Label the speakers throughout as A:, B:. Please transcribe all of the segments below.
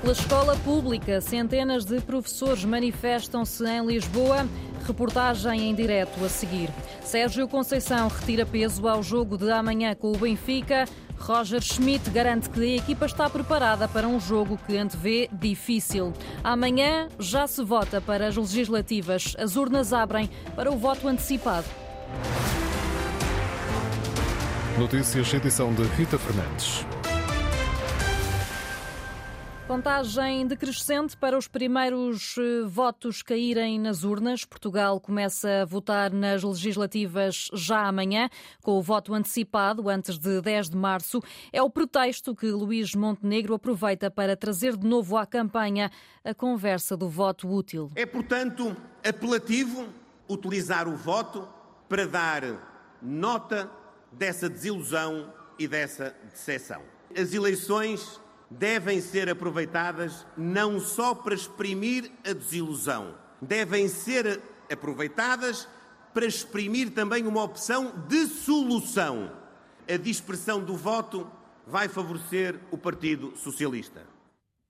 A: Pela escola pública, centenas de professores manifestam-se em Lisboa. Reportagem em direto a seguir. Sérgio Conceição retira peso ao jogo de amanhã com o Benfica. Roger Schmidt garante que a equipa está preparada para um jogo que antevê difícil. Amanhã já se vota para as legislativas. As urnas abrem para o voto antecipado.
B: Notícias, edição de Rita Fernandes.
A: Contagem decrescente para os primeiros eh, votos caírem nas urnas. Portugal começa a votar nas legislativas já amanhã, com o voto antecipado antes de 10 de março. É o pretexto que Luís Montenegro aproveita para trazer de novo à campanha a conversa do voto útil.
C: É, portanto, apelativo utilizar o voto para dar nota dessa desilusão e dessa decepção. As eleições devem ser aproveitadas não só para exprimir a desilusão, devem ser aproveitadas para exprimir também uma opção de solução. A dispersão do voto vai favorecer o Partido Socialista.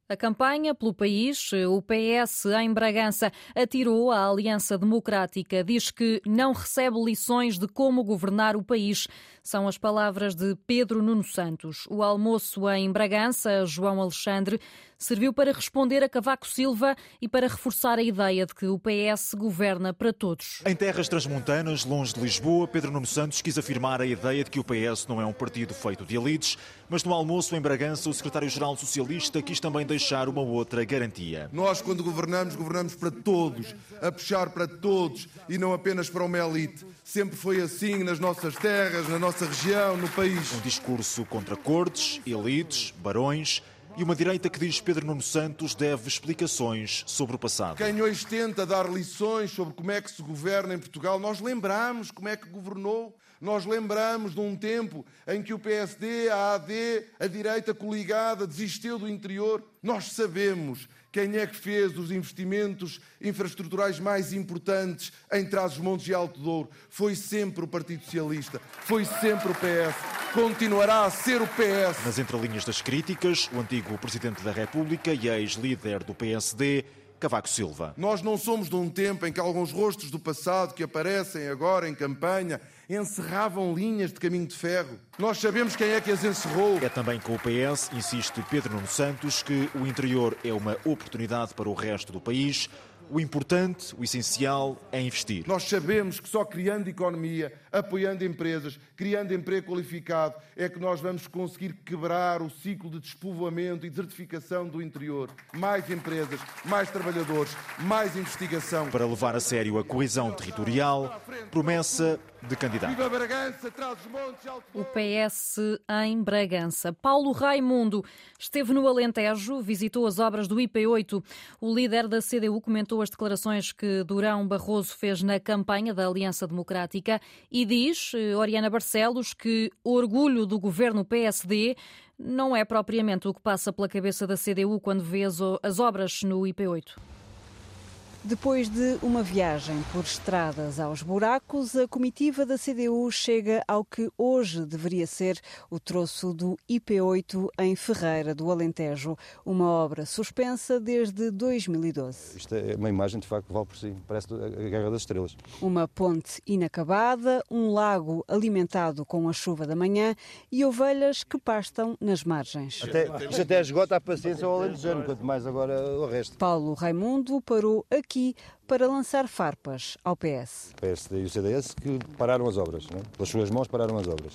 A: A campanha pelo país, o PS em Bragança atirou à Aliança Democrática. Diz que não recebe lições de como governar o país. São as palavras de Pedro Nuno Santos. O almoço em Bragança, João Alexandre, serviu para responder a Cavaco Silva e para reforçar a ideia de que o PS governa para todos.
D: Em terras transmontanas, longe de Lisboa, Pedro Nuno Santos quis afirmar a ideia de que o PS não é um partido feito de elites, mas no almoço em Bragança, o secretário-geral socialista quis também deixar uma outra garantia.
E: Nós, quando governamos, governamos para todos, a puxar para todos e não apenas para uma elite. Sempre foi assim nas nossas terras, na nossa região, no país.
D: Um discurso contra cortes, elites, barões e uma direita que diz Pedro Nuno Santos deve explicações sobre o passado.
E: Quem hoje tenta dar lições sobre como é que se governa em Portugal, nós lembramos como é que governou. Nós lembramos de um tempo em que o PSD, a AD, a direita coligada desistiu do interior. Nós sabemos quem é que fez os investimentos infraestruturais mais importantes em Trás-os-Montes e Alto Douro? Foi sempre o Partido Socialista, foi sempre o PS, continuará a ser o PS.
D: Nas entrelinhas das críticas, o antigo Presidente da República e ex-líder do PSD Cavaco Silva.
E: Nós não somos de um tempo em que alguns rostos do passado que aparecem agora em campanha encerravam linhas de caminho de ferro. Nós sabemos quem é que as encerrou.
D: É também com o PS, insiste Pedro Nuno Santos, que o interior é uma oportunidade para o resto do país. O importante, o essencial é investir.
E: Nós sabemos que só criando economia, apoiando empresas, criando emprego qualificado, é que nós vamos conseguir quebrar o ciclo de despovoamento e desertificação do interior. Mais empresas, mais trabalhadores, mais investigação.
D: Para levar a sério a coesão territorial, promessa de candidato.
A: O PS em Bragança. Paulo Raimundo esteve no Alentejo, visitou as obras do IP8. O líder da CDU comentou as declarações que Durão Barroso fez na campanha da Aliança Democrática e diz, eh, Oriana Barcelos, que o orgulho do governo PSD não é propriamente o que passa pela cabeça da CDU quando vê as obras no IP8.
F: Depois de uma viagem por estradas aos buracos, a comitiva da CDU chega ao que hoje deveria ser o troço do IP8 em Ferreira do Alentejo, uma obra suspensa desde 2012.
G: Isto é uma imagem, de facto, que vale por si. Parece a Guerra das Estrelas.
F: Uma ponte inacabada, um lago alimentado com a chuva da manhã e ovelhas que pastam nas margens.
G: Até, isto até esgota a paciência ao alentejano, quanto mais agora o resto.
F: Paulo Raimundo parou aqui para lançar farpas ao PS.
G: O PSD e o CDS que pararam as obras, né? pelas suas mãos pararam as obras.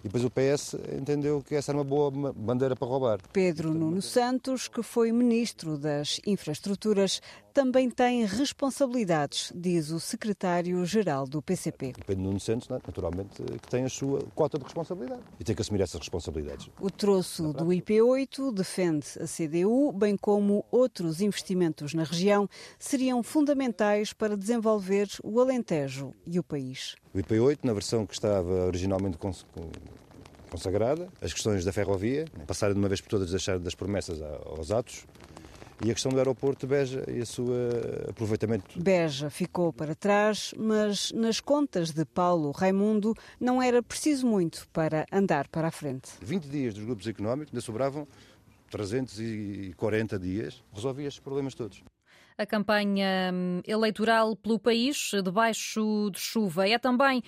G: E depois o PS entendeu que essa era uma boa bandeira para roubar.
F: Pedro Nuno Santos, que foi ministro das Infraestruturas, também tem responsabilidades, diz o secretário-geral do PCP.
G: Pedro Nuno Santos, naturalmente, que tem a sua cota de responsabilidade e tem que assumir essas responsabilidades.
F: O troço do IP8 defende a CDU, bem como outros investimentos na região, seriam fundamentais para desenvolver o Alentejo e o país.
G: O IP8, na versão que estava originalmente consagrada, as questões da ferrovia, passarem de uma vez por todas deixar das promessas aos atos, e a questão do aeroporto de Beja e o seu aproveitamento.
F: Beja ficou para trás, mas nas contas de Paulo Raimundo não era preciso muito para andar para a frente.
G: 20 dias dos grupos económicos ainda sobravam 340 dias, resolvia estes problemas todos
A: a campanha hum, eleitoral pelo país debaixo de chuva. É também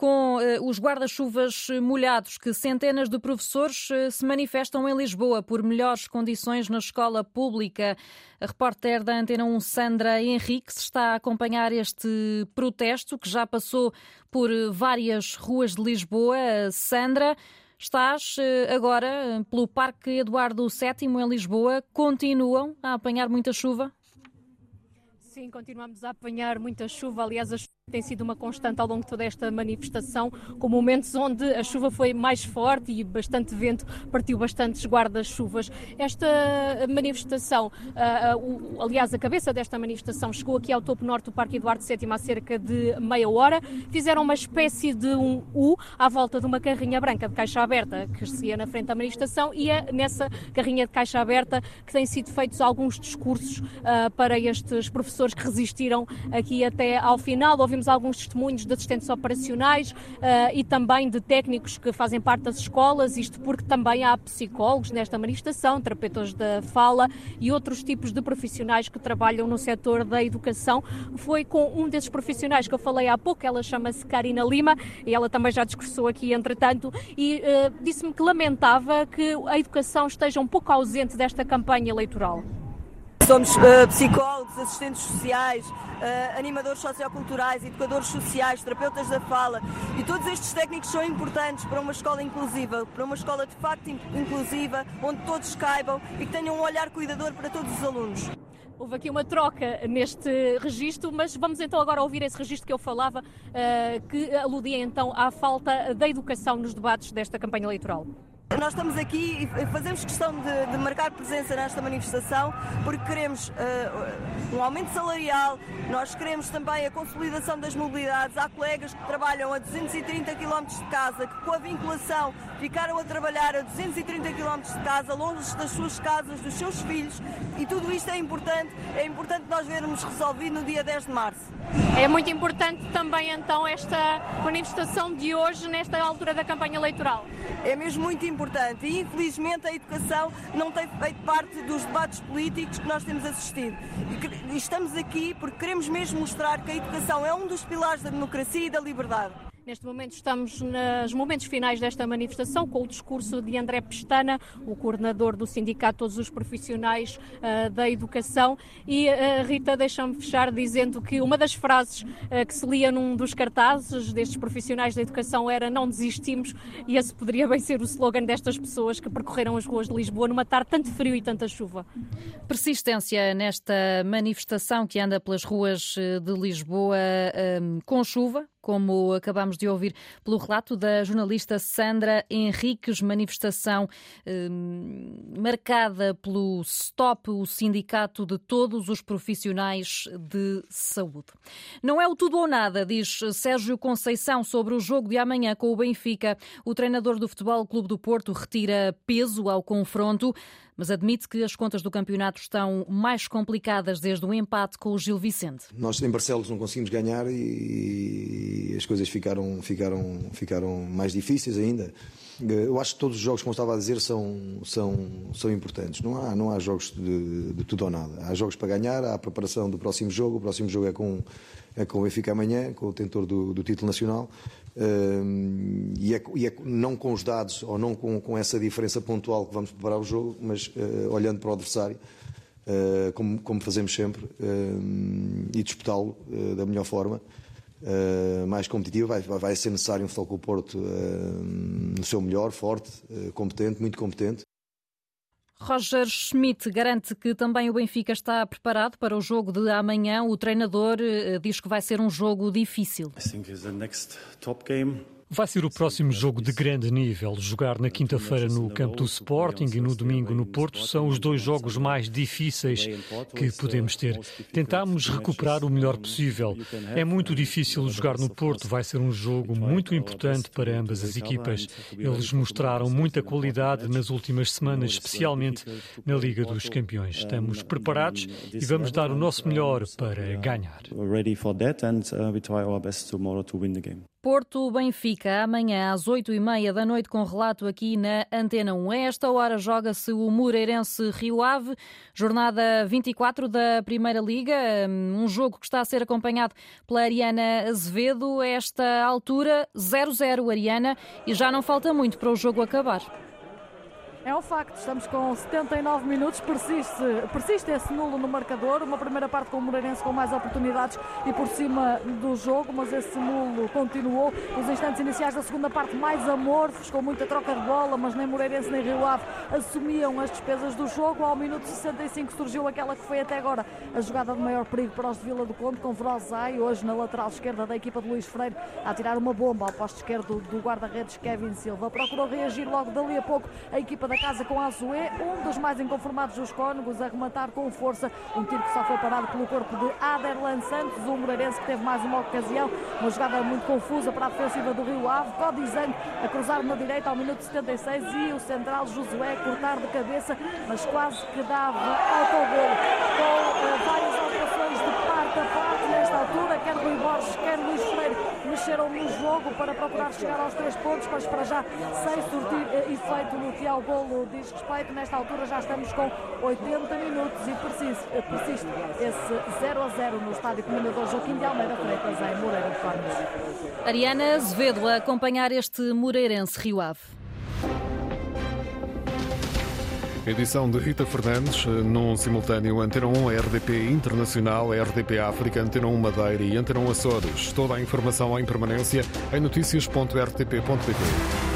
A: com uh, os guarda-chuvas molhados que centenas de professores uh, se manifestam em Lisboa por melhores condições na escola pública. A repórter da Antena 1, Sandra Henrique, está a acompanhar este protesto que já passou por várias ruas de Lisboa. Sandra, estás agora pelo Parque Eduardo VII em Lisboa. Continuam a apanhar muita chuva?
H: Sim, continuamos a apanhar muita chuva. Aliás, a chuva tem sido uma constante ao longo de toda esta manifestação, com momentos onde a chuva foi mais forte e bastante vento partiu bastantes guarda-chuvas. Esta manifestação, uh, uh, aliás, a cabeça desta manifestação chegou aqui ao topo norte do Parque Eduardo VII há cerca de meia hora. Fizeram uma espécie de um U à volta de uma carrinha branca de caixa aberta que seguia na frente da manifestação e é nessa carrinha de caixa aberta que têm sido feitos alguns discursos uh, para estes professores que resistiram aqui até ao final. Ouvimos alguns testemunhos de assistentes operacionais uh, e também de técnicos que fazem parte das escolas, isto porque também há psicólogos nesta manifestação, terapeutas da fala e outros tipos de profissionais que trabalham no setor da educação. Foi com um desses profissionais que eu falei há pouco, ela chama-se Karina Lima e ela também já discursou aqui entretanto e uh, disse-me que lamentava que a educação esteja um pouco ausente desta campanha eleitoral.
I: Somos uh, psicólogos, assistentes sociais, uh, animadores socioculturais, educadores sociais, terapeutas da fala e todos estes técnicos são importantes para uma escola inclusiva, para uma escola de facto inclusiva, onde todos caibam e que tenham um olhar cuidador para todos os alunos.
H: Houve aqui uma troca neste registro, mas vamos então agora ouvir esse registro que eu falava, uh, que aludia então à falta da educação nos debates desta campanha eleitoral.
I: Nós estamos aqui e fazemos questão de, de, marcar presença nesta manifestação porque queremos uh, um aumento salarial, nós queremos também a consolidação das mobilidades. Há colegas que trabalham a 230 km de casa, que com a vinculação ficaram a trabalhar a 230 km de casa, longe das suas casas, dos seus filhos, e tudo isto é importante. É importante nós vermos resolvido no dia 10 de março.
H: É muito importante também então esta manifestação de hoje, nesta altura da campanha eleitoral.
I: É mesmo muito importante importante e infelizmente a educação não tem feito parte dos debates políticos que nós temos assistido. E estamos aqui porque queremos mesmo mostrar que a educação é um dos pilares da democracia e da liberdade.
H: Neste momento estamos nos momentos finais desta manifestação com o discurso de André Pestana, o coordenador do Sindicato Todos os Profissionais uh, da Educação. E uh, Rita, deixa-me fechar dizendo que uma das frases uh, que se lia num dos cartazes destes profissionais da educação era não desistimos e esse poderia bem ser o slogan destas pessoas que percorreram as ruas de Lisboa numa tarde tanto frio e tanta chuva.
A: Persistência nesta manifestação que anda pelas ruas de Lisboa com chuva, como acabamos de ouvir pelo relato da jornalista Sandra Henriques, manifestação eh, marcada pelo STOP, o Sindicato de Todos os Profissionais de Saúde. Não é o tudo ou nada, diz Sérgio Conceição sobre o jogo de amanhã com o Benfica. O treinador do Futebol Clube do Porto retira peso ao confronto mas admite que as contas do campeonato estão mais complicadas desde o empate com o Gil Vicente.
J: Nós em Barcelos não conseguimos ganhar e as coisas ficaram, ficaram, ficaram mais difíceis ainda. Eu acho que todos os jogos, como estava a dizer, são, são, são importantes. Não há, não há jogos de, de tudo ou nada. Há jogos para ganhar, há a preparação do próximo jogo. O próximo jogo é com, é com o Benfica amanhã, com o detentor do, do título nacional. Uh, e, é, e é, não com os dados ou não com, com, essa diferença pontual que vamos preparar o jogo, mas uh, olhando para o adversário, uh, como, como, fazemos sempre, e disputá-lo da melhor forma. Mais competitivo, vai, vai, ser necessário um Futebol Porto no seu melhor, forte, competente, muito competente.
A: Roger Schmidt garante que também o Benfica está preparado para o jogo de amanhã. O treinador eh, diz que vai ser um jogo difícil. I think the next
K: top game Vai ser o próximo jogo de grande nível. Jogar na quinta-feira no campo do Sporting e no domingo no Porto são os dois jogos mais difíceis que podemos ter. Tentamos recuperar o melhor possível. É muito difícil jogar no Porto, vai ser um jogo muito importante para ambas as equipas. Eles mostraram muita qualidade nas últimas semanas, especialmente na Liga dos Campeões. Estamos preparados e vamos dar o nosso melhor para ganhar.
A: Porto Benfica, amanhã às 8 e meia da noite, com relato aqui na Antena 1. A esta hora joga-se o Moreirense Rio Ave, jornada 24 da Primeira Liga, um jogo que está a ser acompanhado pela Ariana Azevedo. A esta altura, 0-0 Ariana, e já não falta muito para o jogo acabar.
E: É um facto, estamos com 79 minutos, persiste, persiste esse nulo no marcador, uma primeira parte com o Moreirense com mais oportunidades e por cima do jogo, mas esse nulo continuou. Os instantes iniciais da segunda parte mais amorfos, com muita troca de bola, mas nem Moreirense nem Rio Ave assumiam as despesas do jogo. Ao minuto 65 surgiu aquela que foi até agora a jogada de maior perigo para os de Vila do Conde, com Vrozai, hoje na lateral esquerda da equipa de Luís Freire, a tirar uma bomba ao posto esquerdo do guarda-redes Kevin Silva. Procurou reagir logo dali a pouco a equipa da casa com Azué, um dos mais inconformados dos cónegos, a rematar com força. Um tiro que só foi parado pelo corpo de Aderlan Santos, o Moreirense que teve mais uma ocasião, uma jogada muito confusa para a defensiva do Rio Ave, Codizanho a cruzar na direita ao minuto 76 e o central Josué cortar de cabeça, mas quase que dava autogol com uh, várias alterações de parte a parte nesta altura, quer Rui Borges, quer Luís Freire no jogo para procurar chegar aos três pontos, mas para já sem surtir uh, efeito no que ao golo diz respeito. Nesta altura já estamos com 80 minutos e persiste, uh, persiste esse 0 a 0 no estádio comendador Joaquim de Almeida Freitas em Moreira de Cónegos.
A: Ariana Azevedo a acompanhar este Moreirense Rio Ave.
B: Edição de Rita Fernandes, num simultâneo Antena 1 RDP Internacional, RDP África, Antena 1 Madeira e Antena 1 Açores. Toda a informação em permanência em notícias.rtp.pt.